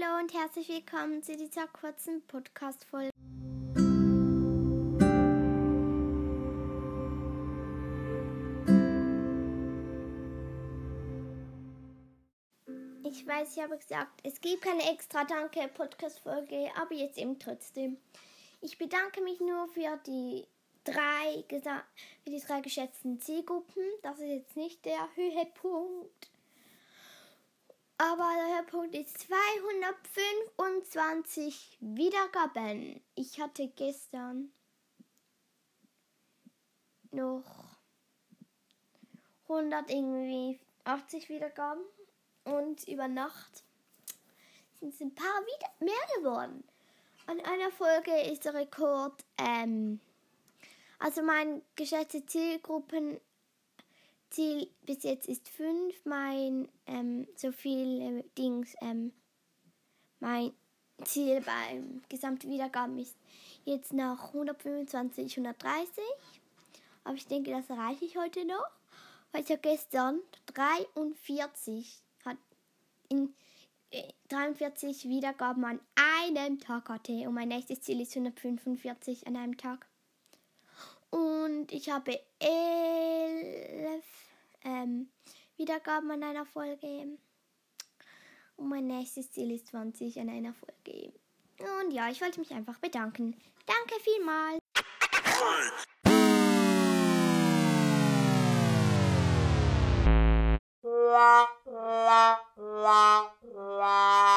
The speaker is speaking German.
Hallo und herzlich willkommen zu dieser kurzen Podcast-Folge. Ich weiß, ich habe gesagt, es gibt keine extra Danke Podcast-Folge, aber jetzt eben trotzdem. Ich bedanke mich nur für die drei, für die drei geschätzten Zielgruppen. Das ist jetzt nicht der Höhepunkt. Aber der Höhepunkt ist 225 Wiedergaben. Ich hatte gestern noch 100 irgendwie 80 Wiedergaben und über Nacht sind es ein paar wieder mehr geworden. An einer Folge ist der Rekord, ähm, also mein geschätzte Zielgruppenziel bis jetzt ist 5, mein ähm, so viel äh, Dings, ähm, mein Ziel beim Gesamtwiedergaben ist jetzt nach 125, 130. Aber ich denke, das erreiche ich heute noch, weil ich ja gestern 43 hat in 43 Wiedergaben an einem Tag hatte und mein nächstes Ziel ist 145 an einem Tag. Und ich habe 11 ähm, Wiedergaben an einer Folge. Und mein nächstes Ziel ist 20 an einer Folge. Und ja, ich wollte mich einfach bedanken. Danke vielmals. la la la la